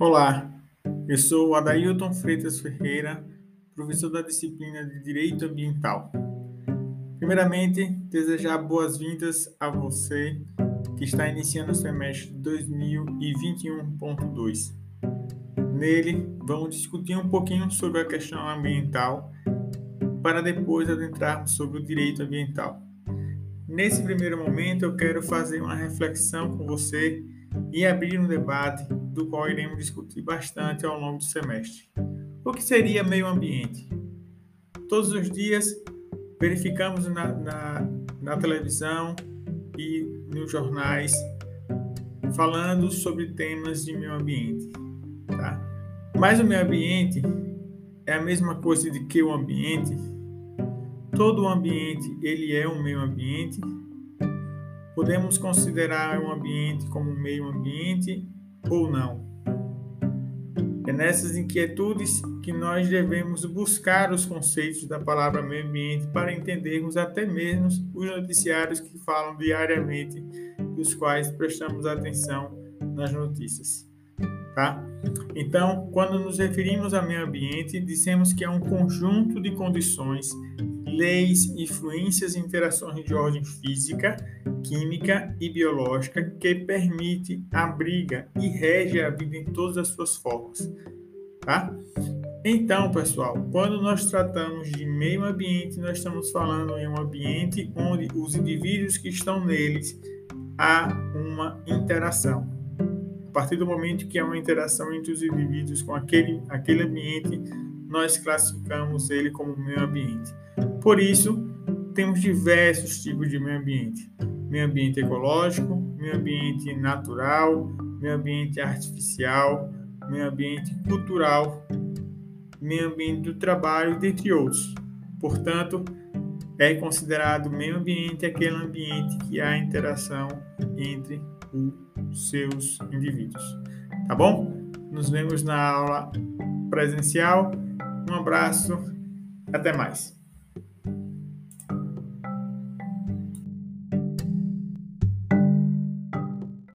Olá, eu sou Adailton Freitas Ferreira, professor da disciplina de Direito Ambiental. Primeiramente, desejar boas-vindas a você que está iniciando o semestre 2021.2. Nele, vamos discutir um pouquinho sobre a questão ambiental para depois adentrarmos sobre o direito ambiental. Nesse primeiro momento, eu quero fazer uma reflexão com você e abrir um debate do qual iremos discutir bastante ao longo do semestre. O que seria meio ambiente? Todos os dias verificamos na, na, na televisão e nos jornais falando sobre temas de meio ambiente. Tá? Mas o meio ambiente é a mesma coisa de que o ambiente. Todo o ambiente ele é um meio ambiente Podemos considerar um ambiente como meio ambiente ou não? É nessas inquietudes que nós devemos buscar os conceitos da palavra meio ambiente para entendermos até mesmo os noticiários que falam diariamente, dos quais prestamos atenção nas notícias. Tá? Então, quando nos referimos a meio ambiente, dissemos que é um conjunto de condições, leis, influências e interações de ordem física, química e biológica que permite, abriga e rege a vida em todas as suas formas. Tá? Então, pessoal, quando nós tratamos de meio ambiente, nós estamos falando em um ambiente onde os indivíduos que estão neles há uma interação. A partir do momento que há uma interação entre os indivíduos com aquele, aquele ambiente, nós classificamos ele como meio ambiente. Por isso, temos diversos tipos de meio ambiente: meio ambiente ecológico, meio ambiente natural, meio ambiente artificial, meio ambiente cultural, meio ambiente do trabalho, dentre outros. Portanto, é considerado meio ambiente aquele ambiente que há interação entre os seus indivíduos. Tá bom? Nos vemos na aula presencial. Um abraço, até mais.